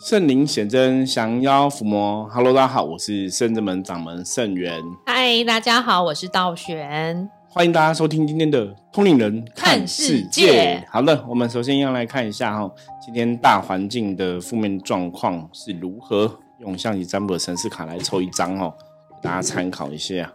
圣灵显真，降妖伏魔。Hello，大家好，我是圣真门掌门圣元。嗨，大家好，我是道玄。欢迎大家收听今天的通灵人看世界。好了，我们首先要来看一下哈，今天大环境的负面状况是如何。用象棋占卜的神士卡来抽一张哦，大家参考一下。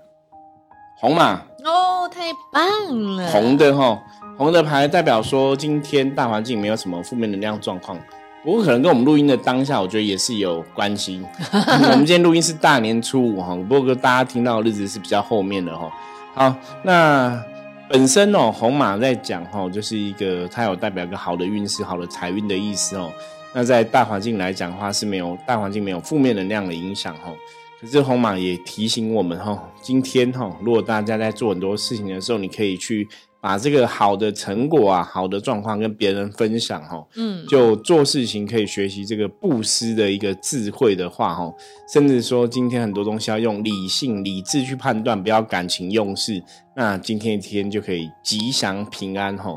红马哦，太棒了！红的哈，红的牌代表说今天大环境没有什么负面能量状况。不过可能跟我们录音的当下，我觉得也是有关系。我们今天录音是大年初五哈，不过大家听到的日子是比较后面的哈。好，那本身哦，红马在讲哈，就是一个它有代表一个好的运势、好的财运的意思哦。那在大环境来讲的话，是没有大环境没有负面能量的影响哈。可是红马也提醒我们哈，今天哈，如果大家在做很多事情的时候，你可以去把这个好的成果啊、好的状况跟别人分享哈。嗯，就做事情可以学习这个布施的一个智慧的话哈，甚至说今天很多东西要用理性、理智去判断，不要感情用事。那今天一天就可以吉祥平安哈。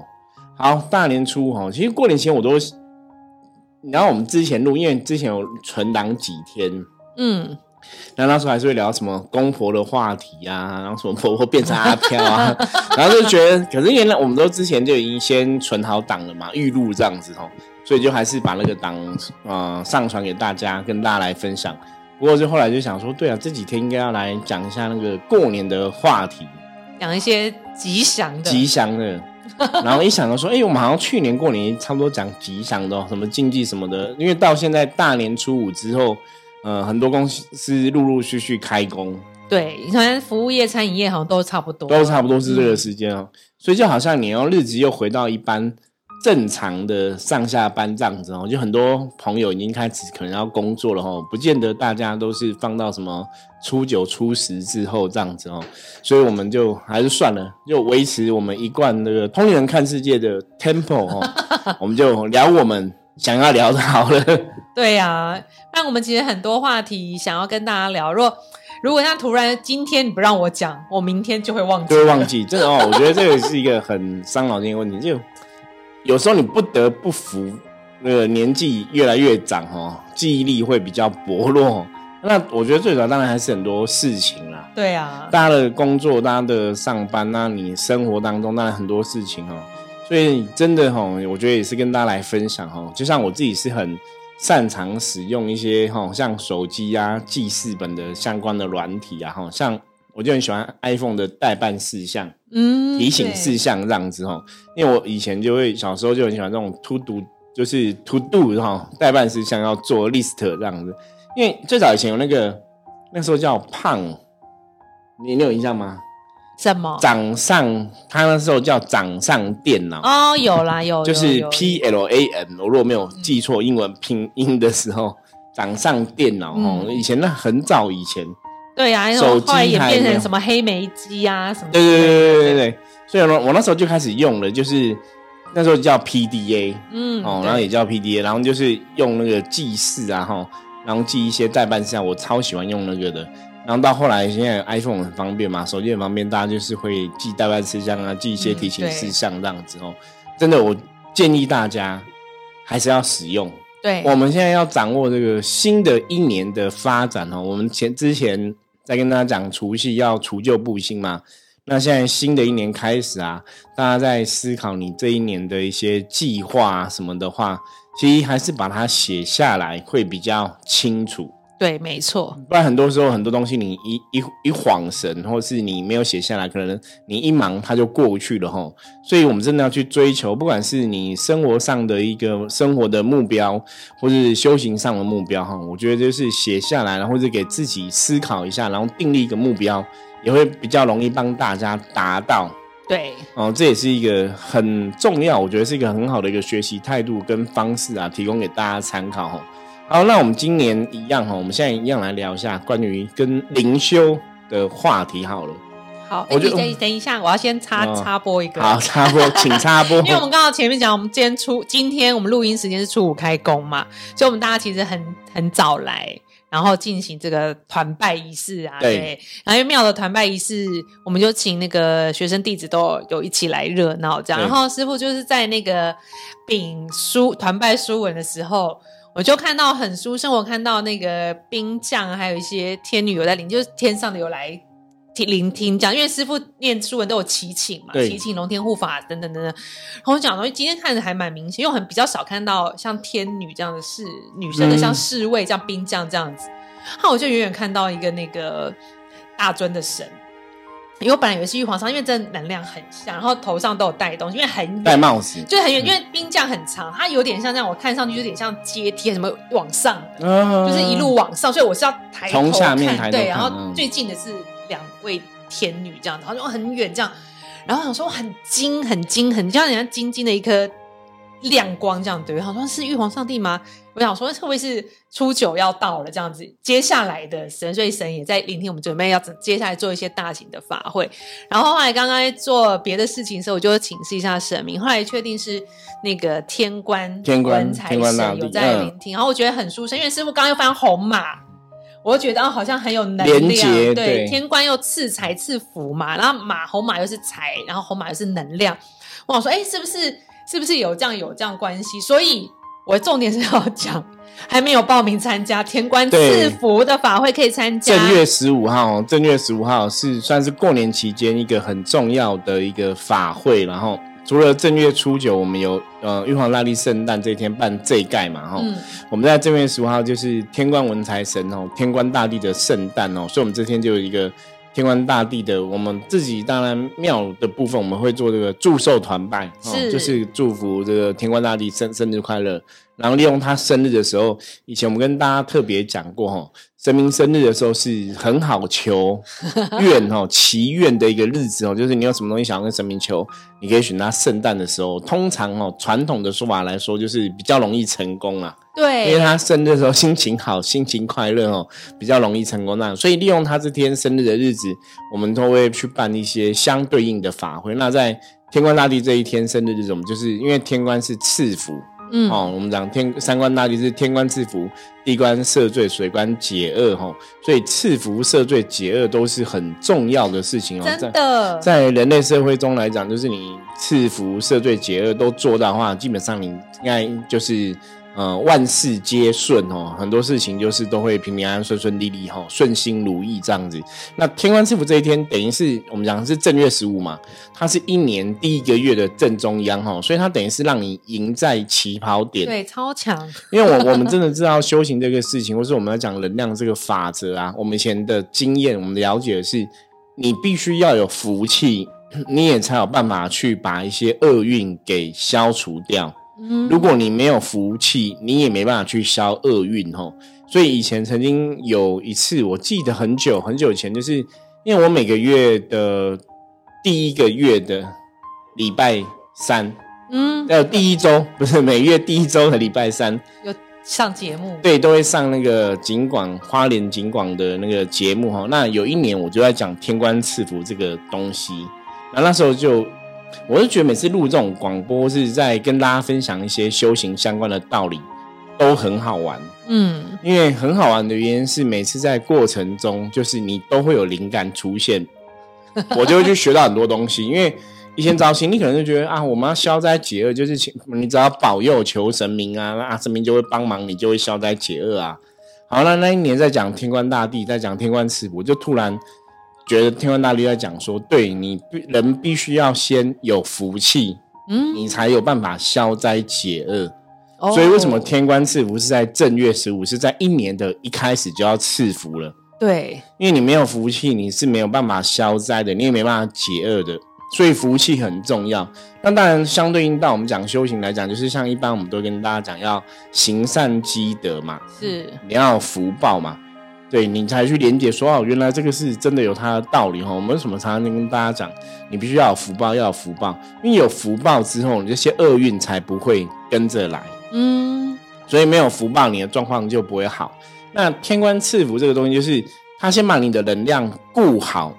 好，大年初哈，其实过年前我都，然后我们之前录，因为之前有存档几天，嗯。然后那时候还是会聊什么公婆的话题啊，然后什么婆婆变成阿飘啊，然后就觉得，可是原来我们都之前就已经先存好档了嘛，预录这样子哦，所以就还是把那个档呃上传给大家，跟大家来分享。不过就后来就想说，对啊，这几天应该要来讲一下那个过年的话题，讲一些吉祥的，吉祥的。然后一想到说，哎，我们好像去年过年差不多讲吉祥的，什么禁忌什么的，因为到现在大年初五之后。呃，很多公司是陆陆续续开工，对，你看服务业、餐饮业好像都差不多，都差不多是这个时间哦。所以就好像你要日子又回到一般正常的上下班这样子哦。就很多朋友已经开始可能要工作了哦，不见得大家都是放到什么初九、初十之后这样子哦。所以我们就还是算了，就维持我们一贯那个通灵人看世界的 tempo 哦，我们就聊我们想要聊的好了。对呀，那我们其实很多话题想要跟大家聊。如果如果像突然今天你不让我讲，我明天就会忘记，就会忘记。真的哦，我觉得这个是一个很伤脑筋的问题。就有时候你不得不服，那个年纪越来越长哦，记忆力会比较薄弱。那我觉得最主要当然还是很多事情啦。对啊，大家的工作、大家的上班，那你生活当中当然很多事情哦。所以真的哈，我觉得也是跟大家来分享哈。就像我自己是很。擅长使用一些哈，像手机啊、记事本的相关的软体啊，哈，像我就很喜欢 iPhone 的代办事项，嗯，提醒事项这样子哈。因为我以前就会小时候就很喜欢这种 To Do，就是 To Do 哈，代办事项要做 list 这样子。因为最早以前有那个那时候叫胖，你你有印象吗？什么？掌上，他那时候叫掌上电脑。哦，有啦 有，就是 P L A N，我如果没有记错英文拼音的时候，掌上电脑哦，以前那很早以前，对呀，手机也变成什么黑莓机啊什么，对对对对对对，所以我我那时候就开始用了，就是那时候叫 P D A，嗯，哦，然后也叫 P D A，然后就是用那个记事啊哈，然后记一些代办事项，我超喜欢用那个的。然后到后来，现在 iPhone 很方便嘛，手机很方便，大家就是会记代办事项啊，记一些提醒事项这样子哦。真的，我建议大家还是要使用。对，我们现在要掌握这个新的一年的发展哦。我们前之前在跟大家讲除夕要除旧布新嘛，那现在新的一年开始啊，大家在思考你这一年的一些计划什么的话，其实还是把它写下来会比较清楚。对，没错。不然很多时候很多东西你一一一晃神，或是你没有写下来，可能你一忙它就过去了哈。所以，我们真的要去追求，不管是你生活上的一个生活的目标，或是修行上的目标哈。我觉得就是写下来，然后或者给自己思考一下，然后定立一个目标，也会比较容易帮大家达到。对，哦，这也是一个很重要，我觉得是一个很好的一个学习态度跟方式啊，提供给大家参考哈。好，那我们今年一样哈，我们现在一样来聊一下关于跟灵修的话题好了。好，我就等等一下，我要先插插播一个。好，插播，请插播。因为我们刚刚前面讲，我们今天初今天我们录音时间是初五开工嘛，所以我们大家其实很很早来，然后进行这个团拜仪式啊。对。然后因为庙的团拜仪式，我们就请那个学生弟子都有一起来热闹这样。然后师傅就是在那个禀书团拜书文的时候。我就看到很书生，我看到那个兵将，还有一些天女有在领，就是天上的有来听聆听讲，因为师傅念书文都有祈请嘛，祈请龙天护法等等等等。然后我讲东西今天看着还蛮明显，因为很比较少看到像天女这样的侍女生的，像侍卫、像兵将这样子。那我就远远看到一个那个大尊的神。因为我本来以为是玉皇上，因为真的能量很像，然后头上都有戴东西，因为很远，戴帽子，就很远，因为冰将很长，它有点像这样，我看上去有点像阶梯，什么往上，就是一路往上，所以我是要抬头看，对，然后最近的是两位天女这样子，然后就很远这样，然后想说很金，很金，很像人家金金的一颗。亮光这样对，好像是玉皇上帝吗？我想说会不会是初九要到了这样子？接下来的神所以神也在聆听我们准备要接下来做一些大型的法会。然后后来刚刚做别的事情的时候，我就请示一下神明，后来确定是那个天官天官财神有在聆听。然后我觉得很舒适，因为师傅刚刚又翻红马，我就觉得好像很有能量。对，天官又赐财赐福嘛，然后马红马又是财，然后红马又是能量。我想说，哎，是不是？是不是有这样有这样关系？所以我重点是要讲，还没有报名参加天官赐福的法会可以参加。正月十五号，正月十五号是算是过年期间一个很重要的一个法会。然后除了正月初九，我们有呃玉皇大帝圣诞这一天办这盖嘛，哈，我们在正月十五号就是天官文财神哦，天官大帝的圣诞哦，所以我们这天就有一个。天官大帝的，我们自己当然庙的部分，我们会做这个祝寿团拜，是就是祝福这个天官大帝生生日快乐。然后利用他生日的时候，以前我们跟大家特别讲过哈，神明生日的时候是很好求愿哦，祈愿的一个日子哦，就是你有什么东西想要跟神明求，你可以选他圣诞的时候。通常哦，传统的说法来说，就是比较容易成功啊。对，因为他生日的时候心情好，心情快乐哦，比较容易成功那样，所以利用他这天生日的日子，我们都会去办一些相对应的法会。那在天官大帝这一天生日日子，我们就是因为天官是赐福，嗯，哦，我们讲天三官大帝是天官赐福，地官赦罪，水官解厄，哈，所以赐福、赦罪、解厄都是很重要的事情哦。真的，在人类社会中来讲，就是你赐福、赦罪、解厄都做到的话，基本上你应该就是。呃，万事皆顺哦，很多事情就是都会平平安安、顺顺利利哈，顺心如意这样子。那天官赐福这一天，等于是我们讲是正月十五嘛，它是一年第一个月的正中央哈，所以它等于是让你赢在起跑点，对，超强。因为我我们真的知道修行这个事情，或是我们要讲能量这个法则啊，我们以前的经验，我们了解的是，你必须要有福气，你也才有办法去把一些厄运给消除掉。如果你没有福气，你也没办法去消厄运吼。所以以前曾经有一次，我记得很久很久以前，就是因为我每个月的第一个月的礼拜三，嗯，有第一周不是每月第一周的礼拜三有上节目，对，都会上那个景广花莲景广的那个节目哈。那有一年我就在讲天官赐福这个东西，然后那时候就。我是觉得每次录这种广播是在跟大家分享一些修行相关的道理，都很好玩。嗯，因为很好玩的原因是每次在过程中，就是你都会有灵感出现，我就会去学到很多东西。因为以前早期你可能就觉得啊，我们要消灾解厄，就是请你只要保佑求神明啊，那神明就会帮忙，你就会消灾解厄啊。好，那那一年在讲天官大帝，在讲天官赐福，就突然。觉得天官大律在讲说，对你人必须要先有福气，嗯，你才有办法消灾解厄。所以为什么天官赐福是在正月十五，是在一年的一开始就要赐福了？对，因为你没有福气，你是没有办法消灾的，你也没办法解厄的。所以福气很重要。那当然，相对应到我们讲修行来讲，就是像一般我们都跟大家讲，要行善积德嘛，是你要有福报嘛。对你才去连接说哦，原来这个是真的有它的道理哈。我们为什么常常跟大家讲，你必须要有福报，要有福报，因为有福报之后，你这些厄运才不会跟着来。嗯，所以没有福报，你的状况就不会好。那天官赐福这个东西，就是他先把你的能量固好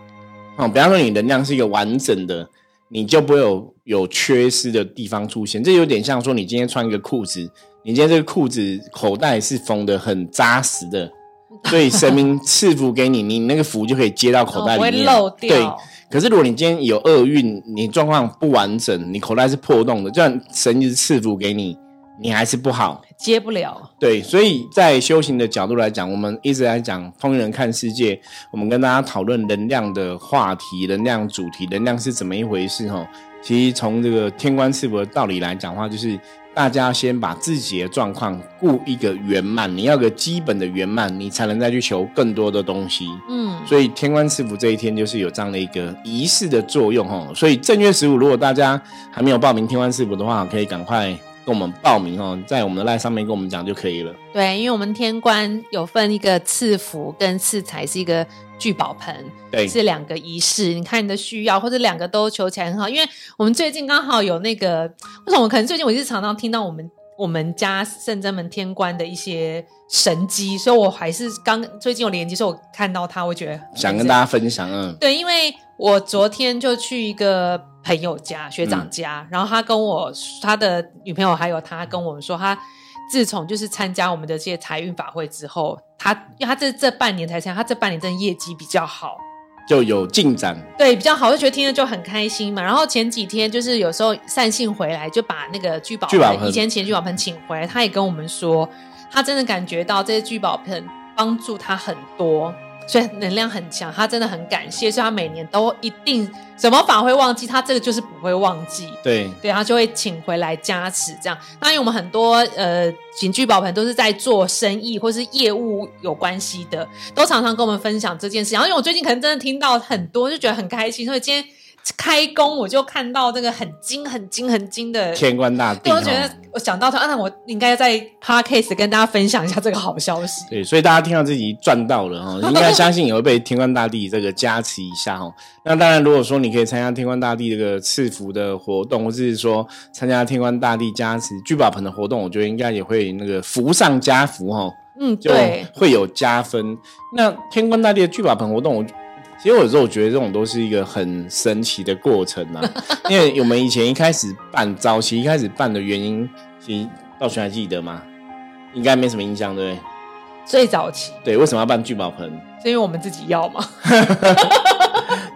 哦。比方说，你能量是一个完整的，你就不会有有缺失的地方出现。这有点像说，你今天穿一个裤子，你今天这个裤子口袋是缝的很扎实的。所以神明赐福给你，你那个福就可以接到口袋里面。会漏掉对，可是如果你今天有厄运，你状况不完整，你口袋是破洞的，就算神一直赐福给你，你还是不好接不了。对，所以在修行的角度来讲，我们一直在讲通人看世界，我们跟大家讨论能量的话题、能量主题、能量是怎么一回事哦。其实从这个天官赐福的道理来讲的话，就是大家先把自己的状况顾一个圆满，你要个基本的圆满，你才能再去求更多的东西。嗯，所以天官赐福这一天就是有这样的一个仪式的作用哦。所以正月十五，如果大家还没有报名天官赐福的话，可以赶快。跟我们报名哦，在我们的赖上面跟我们讲就可以了。对，因为我们天官有分一个赐福跟赐财，是一个聚宝盆，对，是两个仪式。你看你的需要，或者两个都求起来很好。因为我们最近刚好有那个，为什么？可能最近我是常常听到我们我们家圣真门天官的一些神机，所以我还是刚最近有连接，所以我看到他，我觉得想跟大家分享。嗯，对，因为我昨天就去一个。朋友家、学长家，然后他跟我他的女朋友还有他跟我们说，他自从就是参加我们的这些财运法会之后，他因为他这这半年才参加，他这半年真的业绩比较好，就有进展，对，比较好，就觉得听着就很开心嘛。然后前几天就是有时候散信回来，就把那个聚宝盆以前请聚宝盆请回来，他也跟我们说，他真的感觉到这些聚宝盆帮助他很多。所以能量很强，他真的很感谢，所以他每年都一定什么法会忘记，他这个就是不会忘记。对，对，他就会请回来加持这样。那因为，我们很多呃景聚宝盆都是在做生意或是业务有关系的，都常常跟我们分享这件事。然后，因为我最近可能真的听到很多，就觉得很开心，所以今天。开工我就看到这个很精、很精、很精的天官大帝，我觉得我想到他，那我应该在 podcast 跟大家分享一下这个好消息。对，所以大家听到自己赚到了哈，应该相信也会被天官大帝这个加持一下哈。那当然，如果说你可以参加天官大帝这个赐福的活动，或者是说参加天官大帝加持聚宝盆的活动，我觉得应该也会那个福上加福哈。嗯，对，会有加分。那天官大帝的聚宝盆活动，我。其实有时候我觉得这种都是一个很神奇的过程啊，因为我们以前一开始办早期一开始办的原因，其实道玄还记得吗？应该没什么印象，对不对？最早期对，为什么要办聚宝盆？是因为我们自己要吗？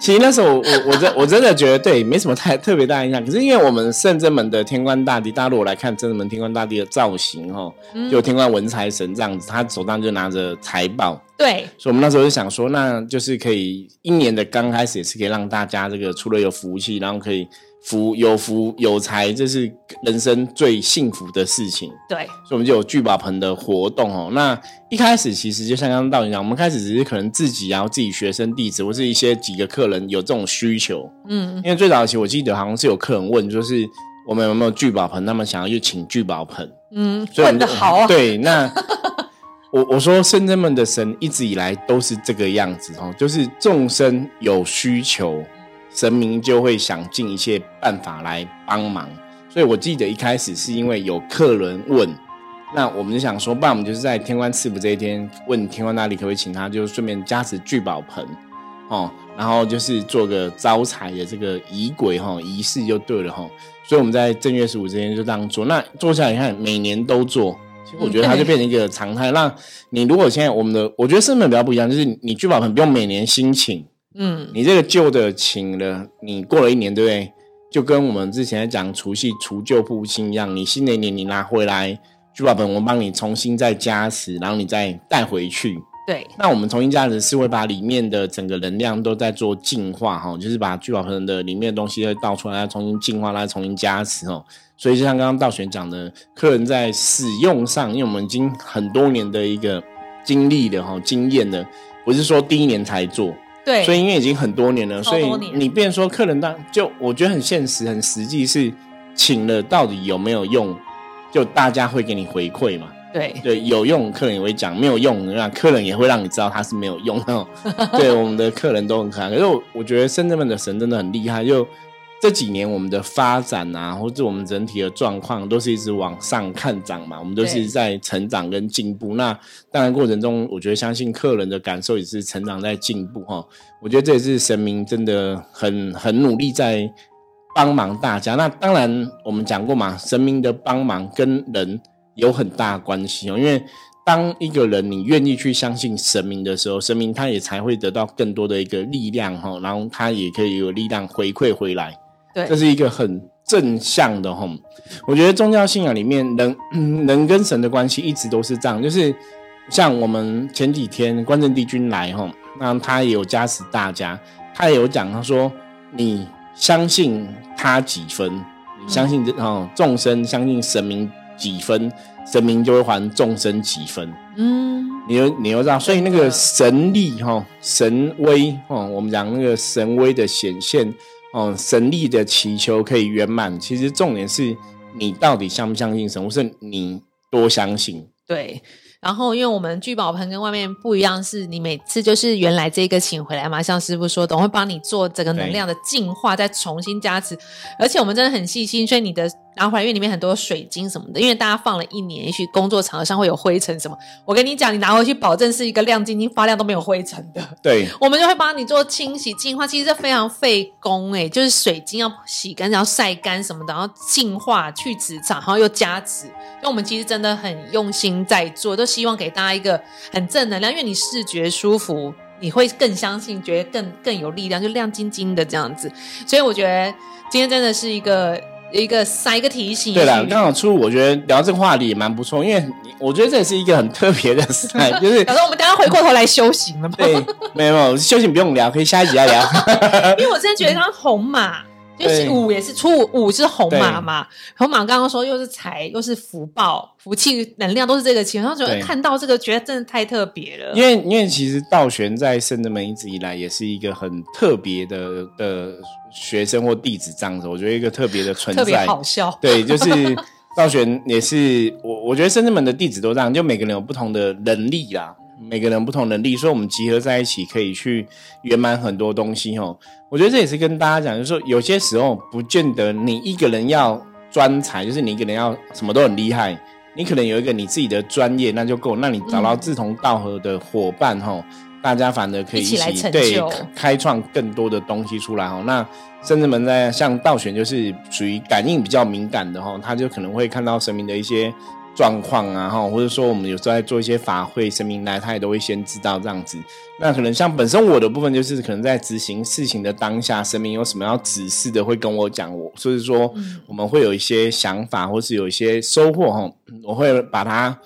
其实那时候我我我真我真的觉得对，没什么太特别大印象。可是因为我们圣真门的天官大帝，大家如果来看圣真门天官大帝的造型哈，就天官文财神这样子，他手上就拿着财宝。对，所以我们那时候就想说，那就是可以一年的刚开始也是可以让大家这个除了有福气，然后可以。福有福有财，这是人生最幸福的事情。对，所以我们就有聚宝盆的活动哦。那一开始其实就像刚刚道理讲，我们开始只是可能自己然后自己学生弟子或是一些几个客人有这种需求。嗯，因为最早期我记得好像是有客人问，就是我们有没有聚宝盆，他们想要去请聚宝盆。嗯，问的好。对，那我我说圣人们的神一直以来都是这个样子哦，就是众生有需求。神明就会想尽一切办法来帮忙，所以我记得一开始是因为有客人问，那我们就想说，不然我们就是在天官赐福这一天问天官大帝可不可以请他，就顺便加持聚宝盆，哦，然后就是做个招财的这个仪轨哈仪式就对了哈，所以我们在正月十五这天就这样做，那做下来你看每年都做，其实我觉得它就变成一个常态。那你如果现在我们的，我觉得身份比较不一样，就是你聚宝盆不用每年新请。嗯，你这个旧的请了，你过了一年，对不对？就跟我们之前讲除夕除旧布新一样，你新的一年你拿回来聚宝盆，我们帮你重新再加持，然后你再带回去。对，那我们重新加持是会把里面的整个能量都在做净化哈，就是把聚宝盆的里面的东西再倒出来，再重新净化，再重新加持哦。所以就像刚刚道玄讲的，客人在使用上，因为我们已经很多年的一个经历的哈经验的，不是说第一年才做。对，所以因为已经很多年了，所以你变说客人当就我觉得很现实、很实际，是请了到底有没有用？就大家会给你回馈嘛？对对，有用客人也会讲，没有用那客人也会让你知道他是没有用的。对，我们的客人都很可爱，可是我我觉得深圳们的神真的很厉害，就。这几年我们的发展啊，或者我们整体的状况，都是一直往上看涨嘛。我们都是在成长跟进步。那当然过程中，我觉得相信客人的感受也是成长在进步哈。我觉得这也是神明真的很很努力在帮忙大家。那当然我们讲过嘛，神明的帮忙跟人有很大关系哦。因为当一个人你愿意去相信神明的时候，神明他也才会得到更多的一个力量哈，然后他也可以有力量回馈回来。对，这是一个很正向的哈。我觉得宗教信仰里面人人跟神的关系一直都是这样，就是像我们前几天关圣帝君来哈，那他也有加持大家，他也有讲，他说你相信他几分，你相信这哦众生相信神明几分，神明就会还众生几分。嗯，你又你又知道，所以那个神力哈神威哦，我们讲那个神威的显现。哦，神力的祈求可以圆满，其实重点是你到底相不相信神，或是你多相信？对。然后，因为我们聚宝盆跟外面不一样，是你每次就是原来这个请回来嘛，像师傅说，的，会帮你做整个能量的净化，再重新加持。而且我们真的很细心，所以你的拿回来，因为里面很多水晶什么的，因为大家放了一年，也许工作场合上会有灰尘什么。我跟你讲，你拿回去，保证是一个亮晶晶、发亮都没有灰尘的。对，我们就会帮你做清洗、净化，其实这非常费工哎，就是水晶要洗干净、要晒干什么的，然后净化、去磁场，然后又加持。那我们其实真的很用心在做，都希望给大家一个很正能量，因为你视觉舒服，你会更相信，觉得更更有力量，就亮晶晶的这样子。所以我觉得今天真的是一个一个塞一个提醒。对了，刚好出，我觉得聊这个话题也蛮不错，因为我觉得这也是一个很特别的赛，就是假设我们等下回过头来修行了吗？对，没有没有修行不用聊，可以下一集再聊。因为我真的觉得刚红马。就是五也是初五，五是红马嘛。红马刚刚说又是财又是福报、福气、能量，都是这个钱。然后觉得看到这个，觉得真的太特别了。因为因为其实道玄在圣人门一直以来也是一个很特别的的学生或弟子这样子。我觉得一个特别的存在，特别好笑。对，就是道玄也是我，我觉得圣人门的弟子都这样，就每个人有不同的能力啦。每个人不同能力，所以我们集合在一起可以去圆满很多东西哦。我觉得这也是跟大家讲，就是说有些时候不见得你一个人要专才，就是你一个人要什么都很厉害，你可能有一个你自己的专业那就够。那你找到志同道合的伙伴哈，大家反而可以一起对开创更多的东西出来哈。那甚至们在像道玄就是属于感应比较敏感的哈，他就可能会看到神明的一些。状况啊，哈，或者说我们有时候在做一些法会，神明来他也都会先知道这样子。那可能像本身我的部分，就是可能在执行事情的当下，神明有什么要指示的，会跟我讲。我所以说，我们会有一些想法，或是有一些收获，哈，我会把它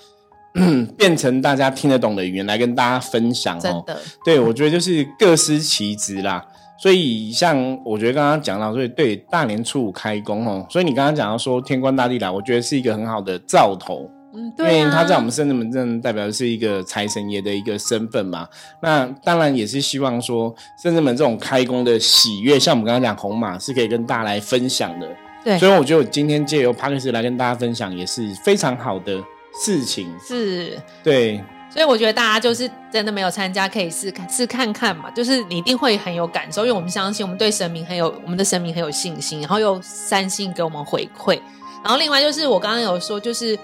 变成大家听得懂的语言来跟大家分享。真的，对我觉得就是各司其职啦。所以，像我觉得刚刚讲到，所以对大年初五开工哦，所以你刚刚讲到说天官大帝来，我觉得是一个很好的兆头，嗯，对，因为他在我们圣人门镇代表的是一个财神爷的一个身份嘛。那当然也是希望说圣人门这种开工的喜悦，像我们刚刚讲红马是可以跟大家来分享的，对。所以我觉得我今天借由帕克斯来跟大家分享，也是非常好的事情，是，对。所以我觉得大家就是真的没有参加，可以试看试看看嘛。就是你一定会很有感受，因为我们相信我们对神明很有我们的神明很有信心，然后又三信给我们回馈。然后另外就是我刚刚有说，就是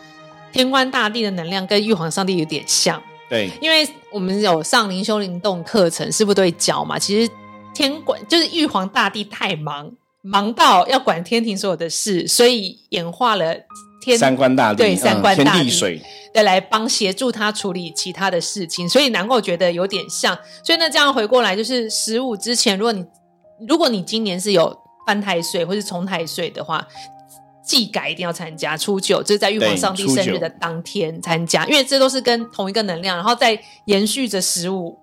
天官大帝的能量跟玉皇上帝有点像。对，因为我们有上灵修灵动课程，师傅都会教嘛。其实天官就是玉皇大帝太忙，忙到要管天庭所有的事，所以演化了天三官大帝，对三官大帝水。的来帮协助他处理其他的事情，所以难怪我觉得有点像。所以那这样回过来，就是十五之前，如果你如果你今年是有犯太岁或是重太岁的话，祭改一定要参加。初九就是在玉皇上帝生日的当天参加，因为这都是跟同一个能量，然后再延续着十五。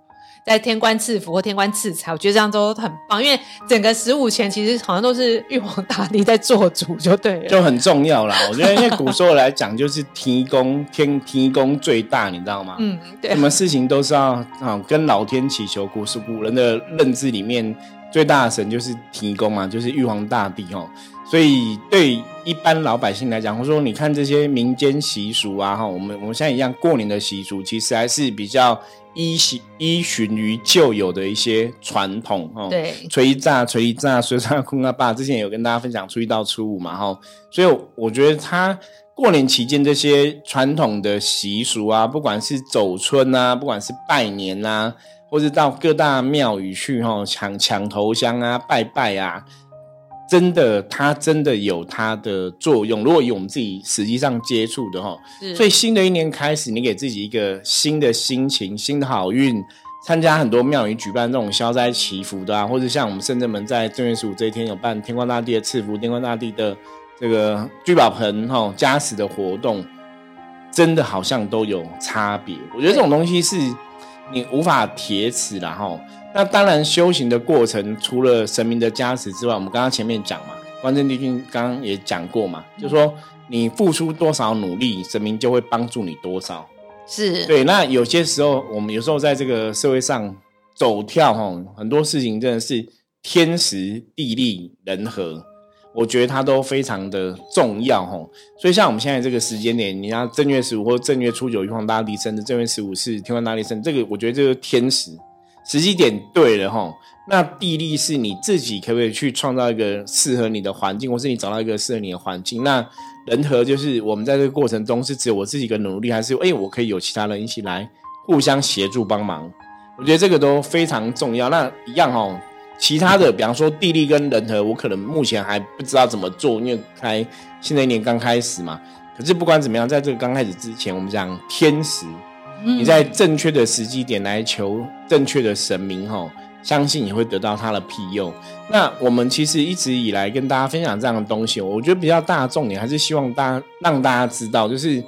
在天官赐福或天官赐财，我觉得这样都很棒，因为整个十五前其实好像都是玉皇大帝在做主，就对了，就很重要啦。我觉得 因为古时候来讲，就是提供天提供最大，你知道吗？嗯，对，什么事情都是要啊跟老天祈求。古时古人的认知里面，最大的神就是提供嘛，就是玉皇大帝哦。所以对一般老百姓来讲，或者说你看这些民间习俗啊，哈，我们我们现在一样过年的习俗，其实还是比较。依循依循于旧有的一些传统哦，对，吹炸吹炸，吹炸空啊爸，之前有跟大家分享初一到初五嘛哈，所以我觉得他过年期间这些传统的习俗啊，不管是走春啊，不管是拜年啊，或者到各大庙宇去哈抢抢头香啊，拜拜啊。真的，它真的有它的作用。如果以我们自己实际上接触的哈，所以新的一年开始，你给自己一个新的心情、新的好运，参加很多庙宇举办这种消灾祈福的啊，或者像我们深圳门在正月十五这一天有办天官大帝的赐福、天官大帝的这个聚宝盆哈加持的活动，真的好像都有差别。我觉得这种东西是你无法铁齿的哈。那当然，修行的过程除了神明的加持之外，我们刚刚前面讲嘛，关正帝君刚刚也讲过嘛，就说你付出多少努力，神明就会帮助你多少。是对，那有些时候，我们有时候在这个社会上走跳，哈，很多事情真的是天时地利人和，我觉得它都非常的重要，吼。所以像我们现在这个时间点，你要正月十五或正月初九玉皇大帝生的，正月十五是天官大帝生，这个我觉得这个天时时机点对了，哈。那地利是你自己可不可以去创造一个适合你的环境，或是你找到一个适合你的环境？那人和就是我们在这个过程中是只有我自己一个努力，还是哎我可以有其他人一起来互相协助帮忙？我觉得这个都非常重要。那一样哦，其他的比方说地利跟人和，我可能目前还不知道怎么做，因为开新的一年刚开始嘛。可是不管怎么样，在这个刚开始之前，我们讲天时，你在正确的时机点来求正确的神明哈。相信你会得到他的庇佑。那我们其实一直以来跟大家分享这样的东西，我觉得比较大的重点还是希望大家让大家知道，就是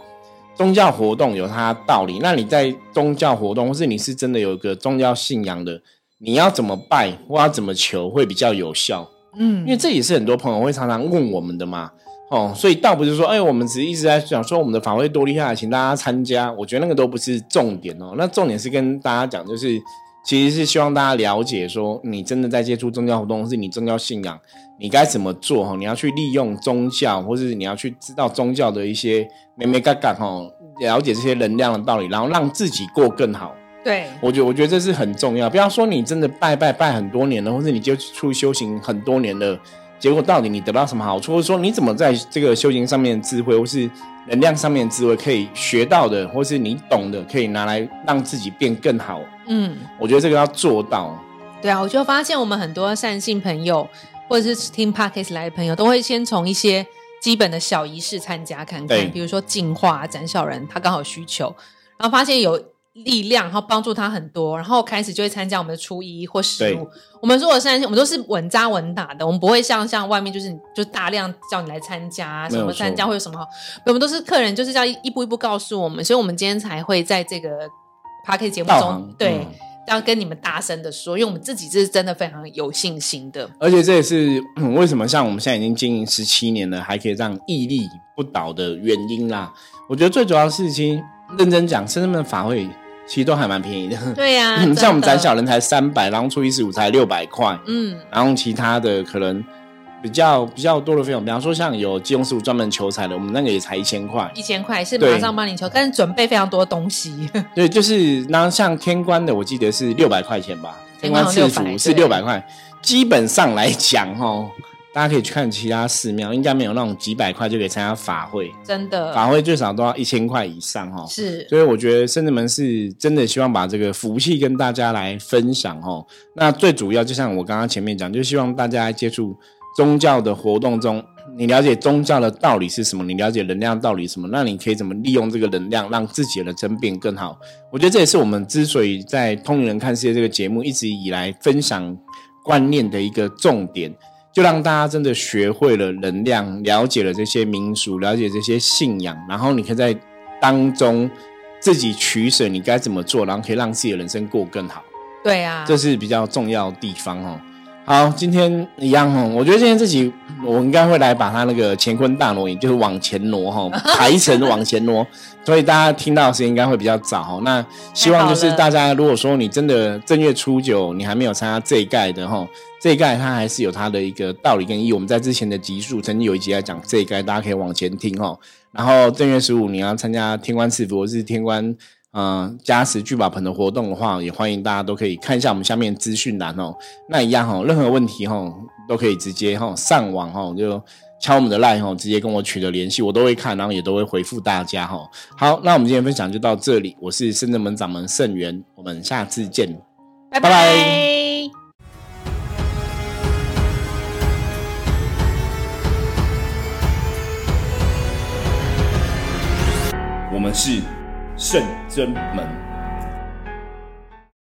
宗教活动有它的道理。那你在宗教活动，或是你是真的有一个宗教信仰的，你要怎么拜或要怎么求会比较有效？嗯，因为这也是很多朋友会常常问我们的嘛。哦，所以倒不是说，哎，我们只是一直在讲说我们的法会多厉害，请大家参加。我觉得那个都不是重点哦。那重点是跟大家讲，就是。其实是希望大家了解，说你真的在接触宗教活动，是你宗教信仰，你该怎么做哈？你要去利用宗教，或是你要去知道宗教的一些咩咩嘎嘎哈，了解这些能量的道理，然后让自己过更好。对，我觉我觉得这是很重要。不要说你真的拜拜拜很多年了，或者你就出修行很多年了，结果到底你得到什么好处？或者说你怎么在这个修行上面智慧，或是能量上面智慧可以学到的，或是你懂的，可以拿来让自己变更好。嗯，我觉得这个要做到。对啊，我就发现我们很多善信朋友，或者是听 Parkes 来的朋友，都会先从一些基本的小仪式参加看看，比如说净化、斩小人，他刚好需求，然后发现有力量，然后帮助他很多，然后开始就会参加我们的初一或十五。我们做的善信，我们都是稳扎稳打的，我们不会像像外面就是就大量叫你来参加什么参加会有什么好，我们都是客人，就是要一步一步告诉我们，所以我们今天才会在这个。p a r k 节目中，对，要跟你们大声的说，因为我们自己这是真的非常有信心的。而且这也是 为什么像我们现在已经经营十七年了，还可以这样屹立不倒的原因啦。我觉得最主要的事情认真讲，深圳的法会其实都还蛮便宜的。对呀，像我们展小人才三百，然后初一十五才六百块，嗯，然后其他的可能。比较比较多的费用，比方说像有金融师傅专门求财的，我们那个也才一千块，一千块是马上帮你求，但是准备非常多东西。对，就是那像天官的，我记得是六百块钱吧，天官赐福是六百块。基本上来讲，哈，大家可以去看其他寺庙，应该没有那种几百块就可以参加法会，真的，法会最少都要一千块以上，哈。是，所以我觉得圣智门是真的希望把这个福气跟大家来分享，哈。那最主要就像我刚刚前面讲，就希望大家接触。宗教的活动中，你了解宗教的道理是什么？你了解能量道理什么？那你可以怎么利用这个能量，让自己的真变更好？我觉得这也是我们之所以在《通灵人看世界》这个节目一直以来分享观念的一个重点，就让大家真的学会了能量，了解了这些民俗，了解这些信仰，然后你可以在当中自己取舍，你该怎么做，然后可以让自己的人生过更好。对啊，这是比较重要的地方哦。好，今天一样哈，我觉得今天这集我应该会来把它那个乾坤大挪移，就是往前挪哈，排程往前挪，所以大家听到的时间应该会比较早哈。那希望就是大家，如果说你真的正月初九你还没有参加这一盖的哈，这一盖它还是有它的一个道理跟意义。我们在之前的集数曾经有一集在讲这一盖，大家可以往前听哈。然后正月十五你要参加天官赐福或是天官。嗯，加持聚宝盆的活动的话，也欢迎大家都可以看一下我们下面资讯栏哦。那一样哈，任何问题哈，都可以直接哈上网哈，就敲我们的 line 哈，直接跟我取得联系，我都会看，然后也都会回复大家哈。好，那我们今天分享就到这里，我是深圳门掌门盛元，我们下次见，拜拜。我们是。圣真门。